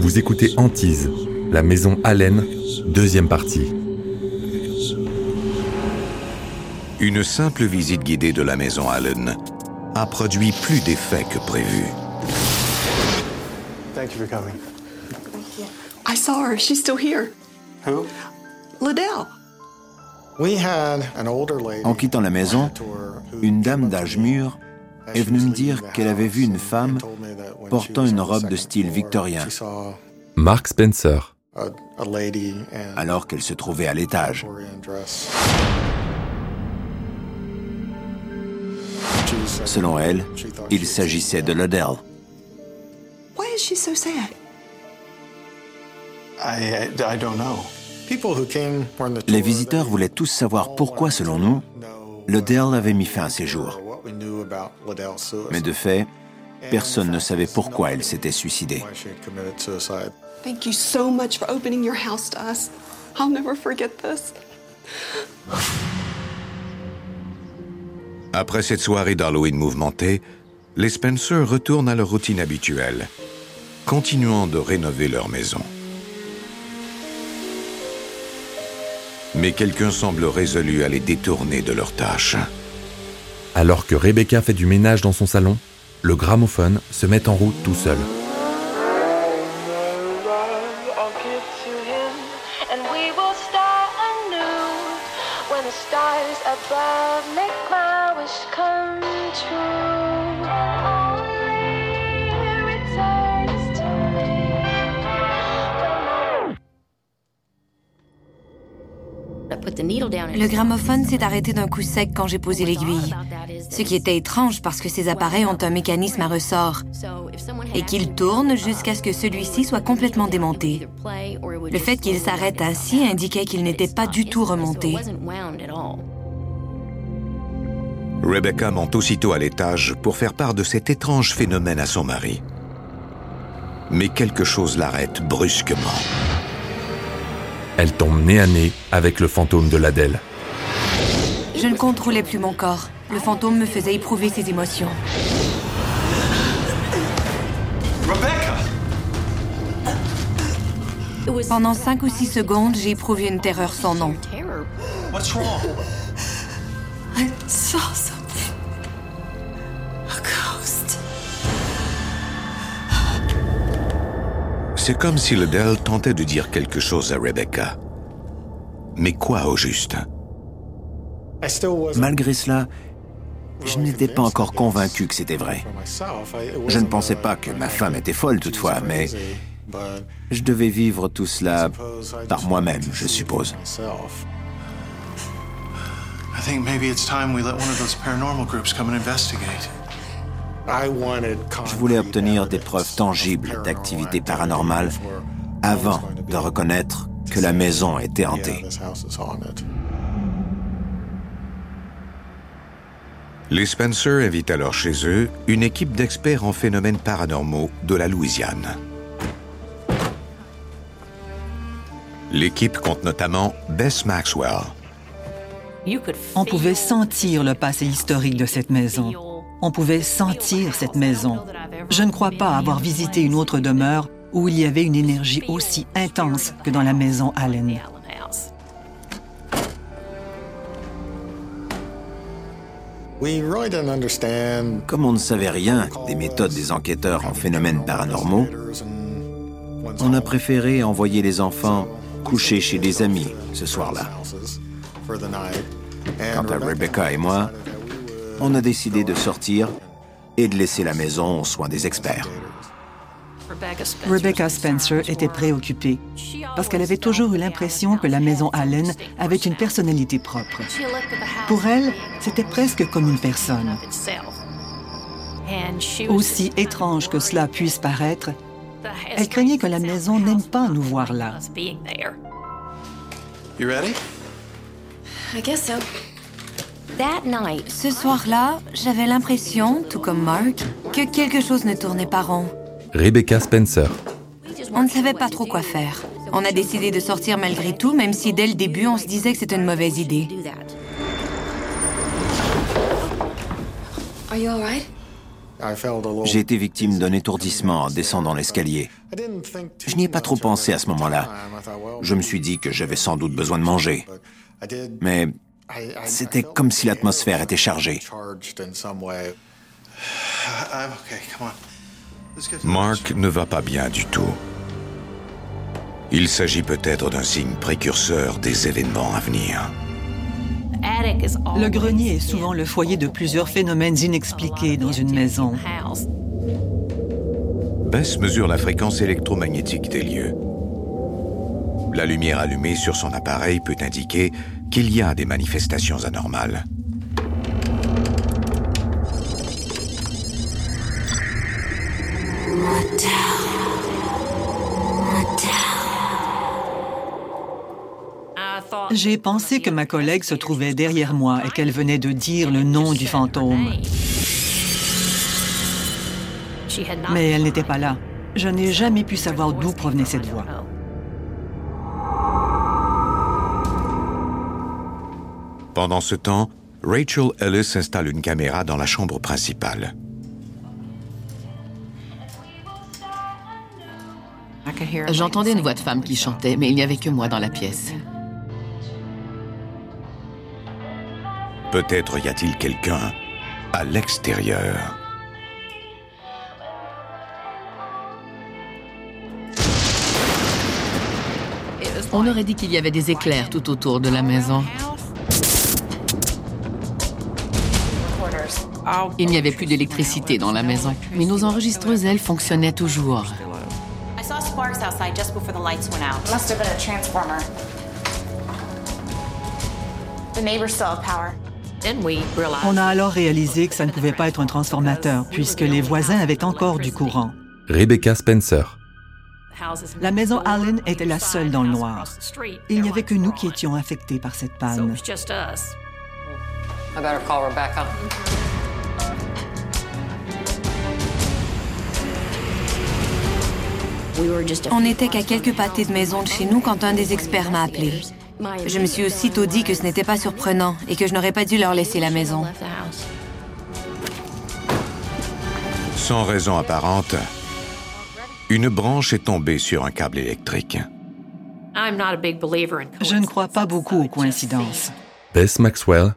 Vous écoutez Antise, la maison Allen, deuxième partie. Une simple visite guidée de la maison Allen a produit plus d'effets que prévu. Thank you for coming. I saw her. She's still here. Who? Liddell. We had an older lady. En quittant la maison, une dame d'âge mûr est venue me dire qu'elle avait vu une femme portant une robe de style victorien Mark Spencer. alors qu'elle se trouvait à l'étage. Selon elle, il s'agissait de Liddell. Why is she so sad? I, I don't know. Les visiteurs voulaient tous savoir pourquoi, selon nous, Liddell avait mis fin à ses jours. Mais de fait, personne ne savait pourquoi elle s'était suicidée. Thank you so much for opening your house to us. I'll never forget this. Après cette soirée d'Halloween mouvementée, les Spencer retournent à leur routine habituelle, continuant de rénover leur maison. Mais quelqu'un semble résolu à les détourner de leur tâche. Alors que Rebecca fait du ménage dans son salon, le gramophone se met en route tout seul. Le gramophone s'est arrêté d'un coup sec quand j'ai posé l'aiguille, ce qui était étrange parce que ces appareils ont un mécanisme à ressort et qu'ils tournent jusqu'à ce que celui-ci soit complètement démonté. Le fait qu'il s'arrête ainsi indiquait qu'il n'était pas du tout remonté. Rebecca monte aussitôt à l'étage pour faire part de cet étrange phénomène à son mari. Mais quelque chose l'arrête brusquement. Elle tombe nez à nez avec le fantôme de l'Adèle. Je ne contrôlais plus mon corps. Le fantôme me faisait éprouver ses émotions. Rebecca! Pendant cinq ou six secondes, j'ai éprouvé une terreur sans nom. What's wrong? I saw something. C'est comme si Liddell tentait de dire quelque chose à Rebecca. Mais quoi au juste? Malgré cela, je n'étais pas encore convaincu que c'était vrai. Je ne pensais pas que ma femme était folle toutefois, mais je devais vivre tout cela par moi-même, je suppose. I think maybe it's time we let one of those paranormal groups come and investigate. Je voulais obtenir des preuves tangibles d'activité paranormale avant de reconnaître que la maison était hantée. Les Spencer invitent alors chez eux une équipe d'experts en phénomènes paranormaux de la Louisiane. L'équipe compte notamment Bess Maxwell, On pouvait sentir le passé historique de cette maison. On pouvait sentir cette maison. Je ne crois pas avoir visité une autre demeure où il y avait une énergie aussi intense que dans la maison Allen. Comme on ne savait rien des méthodes des enquêteurs en phénomènes paranormaux, on a préféré envoyer les enfants coucher chez des amis ce soir-là. Quant à Rebecca et moi, on a décidé de sortir et de laisser la maison aux soins des experts. Rebecca Spencer était préoccupée parce qu'elle avait toujours eu l'impression que la maison Allen avait une personnalité propre. Pour elle, c'était presque comme une personne. Aussi étrange que cela puisse paraître, elle craignait que la maison n'aime pas nous voir là. You ready? I guess so. Ce soir-là, j'avais l'impression, tout comme Mark, que quelque chose ne tournait pas rond. Rebecca Spencer. On ne savait pas trop quoi faire. On a décidé de sortir malgré tout, même si dès le début, on se disait que c'était une mauvaise idée. Are you all right? J'ai été victime d'un étourdissement en descendant l'escalier. Je n'y ai pas trop pensé à ce moment-là. Je me suis dit que j'avais sans doute besoin de manger. Mais c'était comme si l'atmosphère était chargée. Mark ne va pas bien du tout. Il s'agit peut-être d'un signe précurseur des événements à venir. Le grenier est souvent le foyer de plusieurs phénomènes inexpliqués dans une maison. Bess mesure la fréquence électromagnétique des lieux. La lumière allumée sur son appareil peut indiquer qu'il y a des manifestations anormales. J'ai pensé que ma collègue se trouvait derrière moi et qu'elle venait de dire le nom du fantôme. Mais elle n'était pas là. Je n'ai jamais pu savoir d'où provenait cette voix. Pendant ce temps, Rachel Ellis installe une caméra dans la chambre principale. J'entendais une voix de femme qui chantait, mais il n'y avait que moi dans la pièce. Peut-être y a-t-il quelqu'un à l'extérieur. On aurait dit qu'il y avait des éclairs tout autour de la maison. Il n'y avait plus d'électricité dans la maison, mais nos enregistreuses, elles, fonctionnaient toujours. On a alors réalisé que ça ne pouvait pas être un transformateur, puisque les voisins avaient encore du courant. Rebecca Spencer. La maison Allen était la seule dans le noir. Il n'y avait que nous qui étions affectés par cette panne. On n'était qu'à quelques pâtés de maison de chez nous quand un des experts m'a appelé. Je me suis aussitôt dit que ce n'était pas surprenant et que je n'aurais pas dû leur laisser la maison. Sans raison apparente, une branche est tombée sur un câble électrique. Je ne crois pas beaucoup aux coïncidences. Bess Maxwell,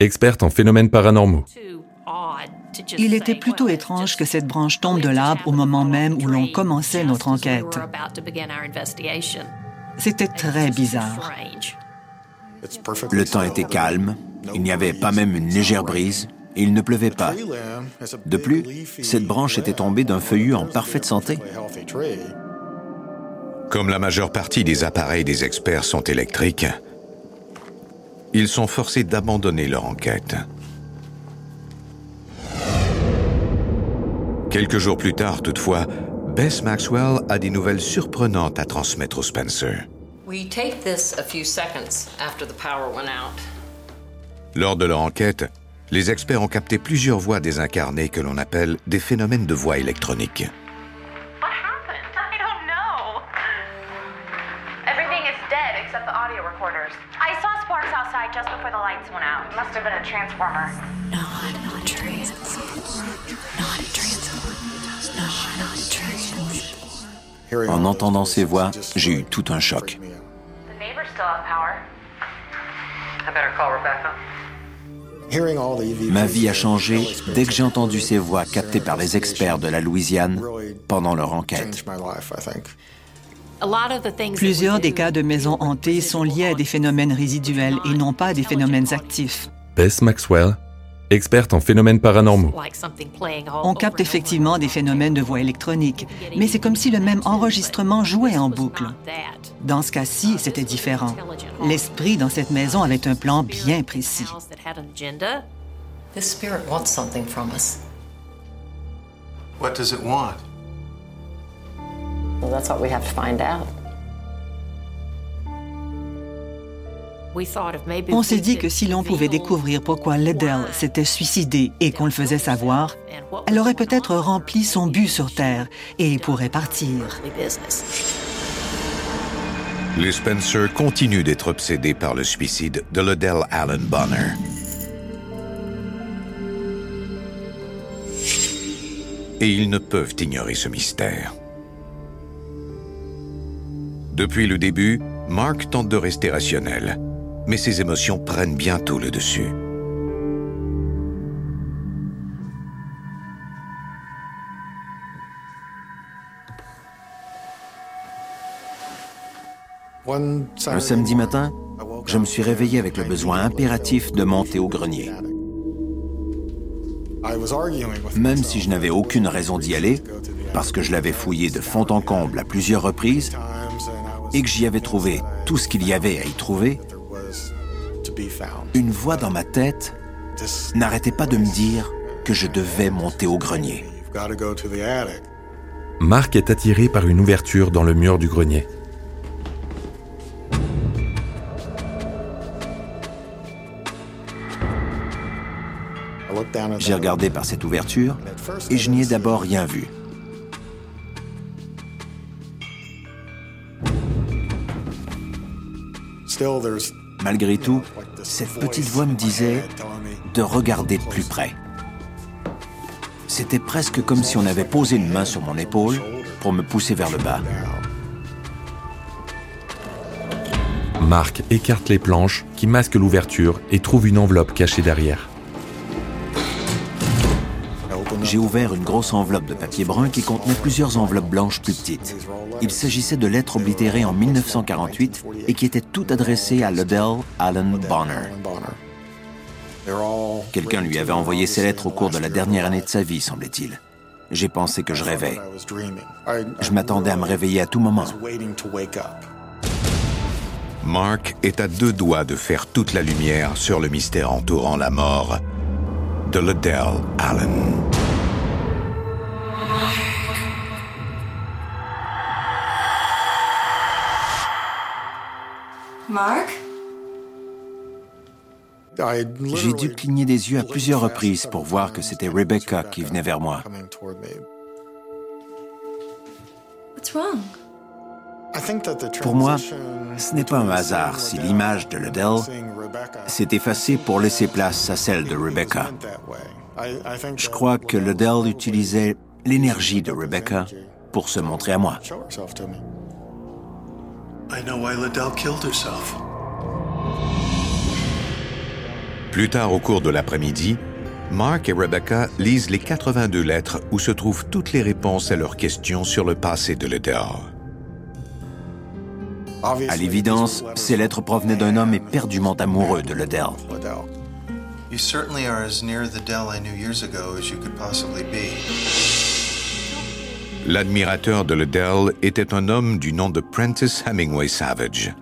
experte en phénomènes paranormaux. Il était plutôt étrange que cette branche tombe de l'arbre au moment même où l'on commençait notre enquête. C'était très bizarre. Le temps était calme, il n'y avait pas même une légère brise, et il ne pleuvait pas. De plus, cette branche était tombée d'un feuillu en parfaite santé. Comme la majeure partie des appareils des experts sont électriques, ils sont forcés d'abandonner leur enquête. Quelques jours plus tard, toutefois, Bess Maxwell a des nouvelles surprenantes à transmettre au Spencer. Lors de leur enquête, les experts ont capté plusieurs voix désincarnées que l'on appelle des phénomènes de voix électroniques. En entendant ces voix, j'ai eu tout un choc. Ma vie a changé dès que j'ai entendu ces voix captées par les experts de la Louisiane pendant leur enquête. Plusieurs des cas de maisons hantées sont liés à des phénomènes résiduels et non pas à des phénomènes actifs. Bess Maxwell, experte en phénomènes paranormaux. On capte effectivement des phénomènes de voix électronique, mais c'est comme si le même enregistrement jouait en boucle. Dans ce cas-ci, c'était différent. L'esprit dans cette maison avait un plan bien précis. What does it want? Well, that's what we have to find out. On s'est dit que si l'on pouvait découvrir pourquoi Liddell s'était suicidée et qu'on le faisait savoir, elle aurait peut-être rempli son but sur Terre et pourrait partir. Les Spencer continuent d'être obsédés par le suicide de Liddell Allen Bonner. et ils ne peuvent ignorer ce mystère. Depuis le début, Mark tente de rester rationnel, mais ses émotions prennent bientôt le dessus. Un samedi matin, je me suis réveillé avec le besoin impératif de monter au grenier. Même si je n'avais aucune raison d'y aller, parce que je l'avais fouillé de fond en comble à plusieurs reprises, et que j'y avais trouvé tout ce qu'il y avait à y trouver, une voix dans ma tête n'arrêtait pas de me dire que je devais monter au grenier. Marc est attiré par une ouverture dans le mur du grenier. J'ai regardé par cette ouverture et je n'y ai d'abord rien vu. Malgré tout, cette petite voix me disait de regarder de plus près. C'était presque comme si on avait posé une main sur mon épaule pour me pousser vers le bas. Marc écarte les planches qui masquent l'ouverture et trouve une enveloppe cachée derrière. J'ai ouvert une grosse enveloppe de papier brun qui contenait plusieurs enveloppes blanches plus petites. Il s'agissait de lettres oblitérées en 1948 et qui étaient toutes adressées à Liddell Allen Bonner. Quelqu'un lui avait envoyé ces lettres au cours de la dernière année de sa vie, semblait-il. J'ai pensé que je rêvais. Je m'attendais à me réveiller à tout moment. Mark est à deux doigts de faire toute la lumière sur le mystère entourant la mort de Liddell Allen. Mark? J'ai dû cligner des yeux à plusieurs reprises pour voir que c'était Rebecca qui venait vers moi. Pour moi, ce n'est pas un hasard si l'image de Liddell s'est effacée pour laisser place à celle de Rebecca. Je crois que Liddell utilisait l'énergie de Rebecca pour se montrer à moi. Plus tard au cours de l'après-midi, Mark et Rebecca lisent les 82 lettres où se trouvent toutes les réponses à leurs questions sur le passé de Liddell. À l'évidence, ces lettres provenaient d'un homme éperdument amoureux de Liddell. You certainly are as near the Dell I knew years ago as you could possibly be. L'admirateur de Liddell était un homme du nom de Prentice Hemingway Savage.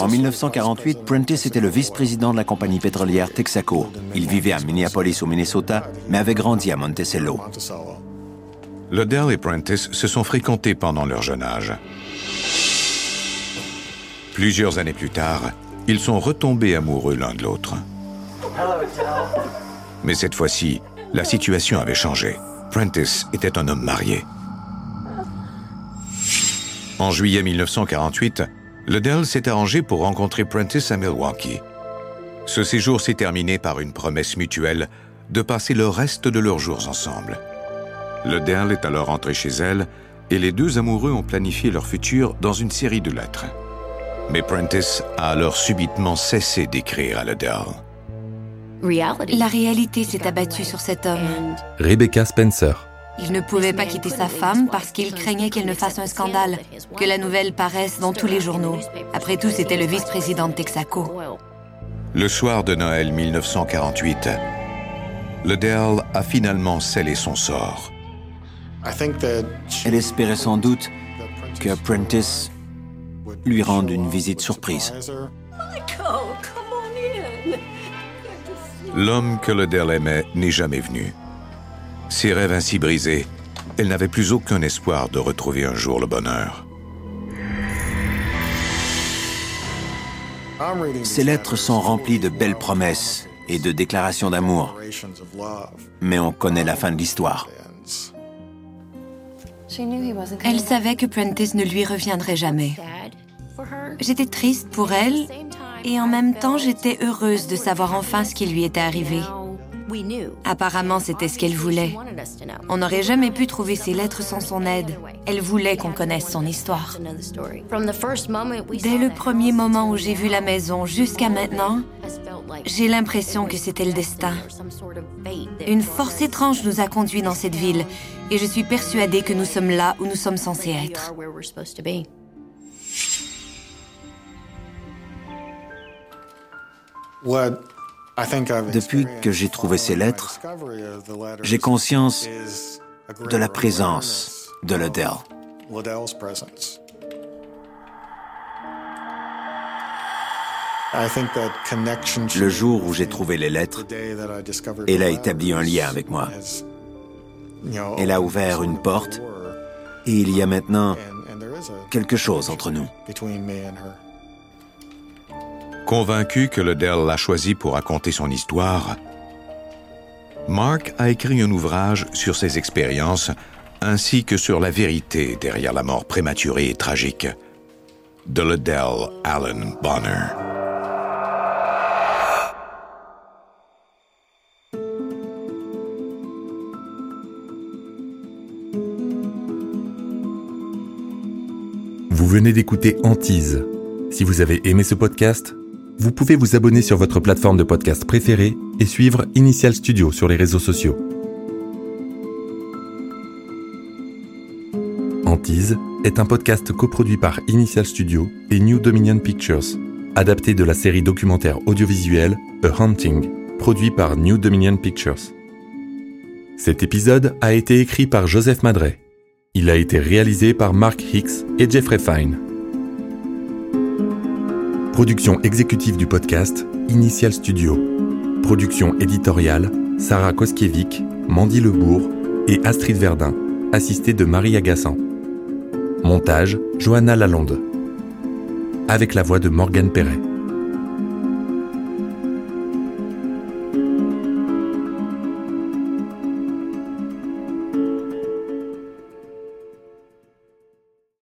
En 1948, Prentice était le vice-président de la compagnie pétrolière Texaco. Il vivait à Minneapolis au Minnesota, mais avait grandi à Monticello. Liddell et Prentice se sont fréquentés pendant leur jeune âge. Plusieurs années plus tard, ils sont retombés amoureux l'un de l'autre. Mais cette fois-ci, la situation avait changé. Prentice était un homme marié. En juillet 1948, Liddell s'est arrangé pour rencontrer Prentice à Milwaukee. Ce séjour s'est terminé par une promesse mutuelle de passer le reste de leurs jours ensemble. Liddell est alors rentré chez elle et les deux amoureux ont planifié leur futur dans une série de lettres. Mais Prentice a alors subitement cessé d'écrire à Liddell. La réalité s'est abattue sur cet homme. Rebecca Spencer. Il ne pouvait pas quitter sa femme parce qu'il craignait qu'elle ne fasse un scandale, que la nouvelle paraisse dans tous les journaux. Après tout, c'était le vice-président de Texaco. Le soir de Noël 1948, Liddell a finalement scellé son sort. Elle espérait sans doute que Prentice lui rende une visite surprise. L'homme que Liddell aimait n'est jamais venu. Ses rêves ainsi brisés, elle n'avait plus aucun espoir de retrouver un jour le bonheur. Ces lettres sont remplies de belles promesses et de déclarations d'amour. Mais on connaît la fin de l'histoire. Elle savait que Prentice ne lui reviendrait jamais. J'étais triste pour elle et en même temps j'étais heureuse de savoir enfin ce qui lui était arrivé. Apparemment, c'était ce qu'elle voulait. On n'aurait jamais pu trouver ces lettres sans son aide. Elle voulait qu'on connaisse son histoire. Dès le premier moment où j'ai vu la maison jusqu'à maintenant, j'ai l'impression que c'était le destin. Une force étrange nous a conduits dans cette ville et je suis persuadée que nous sommes là où nous sommes censés être. Depuis que j'ai trouvé ces lettres, j'ai conscience de la présence de Liddell. Le jour où j'ai trouvé les lettres, elle a établi un lien avec moi. Elle a ouvert une porte et il y a maintenant quelque chose entre nous. Convaincu que le Dell l'a choisi pour raconter son histoire, Mark a écrit un ouvrage sur ses expériences ainsi que sur la vérité derrière la mort prématurée et tragique de Liddell Allen Bonner. Vous venez d'écouter Antise. Si vous avez aimé ce podcast, vous pouvez vous abonner sur votre plateforme de podcast préférée et suivre Initial Studio sur les réseaux sociaux. Antise est un podcast coproduit par Initial Studio et New Dominion Pictures, adapté de la série documentaire audiovisuelle A Hunting, produit par New Dominion Pictures. Cet épisode a été écrit par Joseph Madret. Il a été réalisé par Mark Hicks et Jeffrey Fine. Production exécutive du podcast, Initial Studio. Production éditoriale, Sarah Koskiewicz, Mandy Lebourg et Astrid Verdun, assistée de Marie Agassan. Montage, Johanna Lalonde. Avec la voix de Morgane Perret.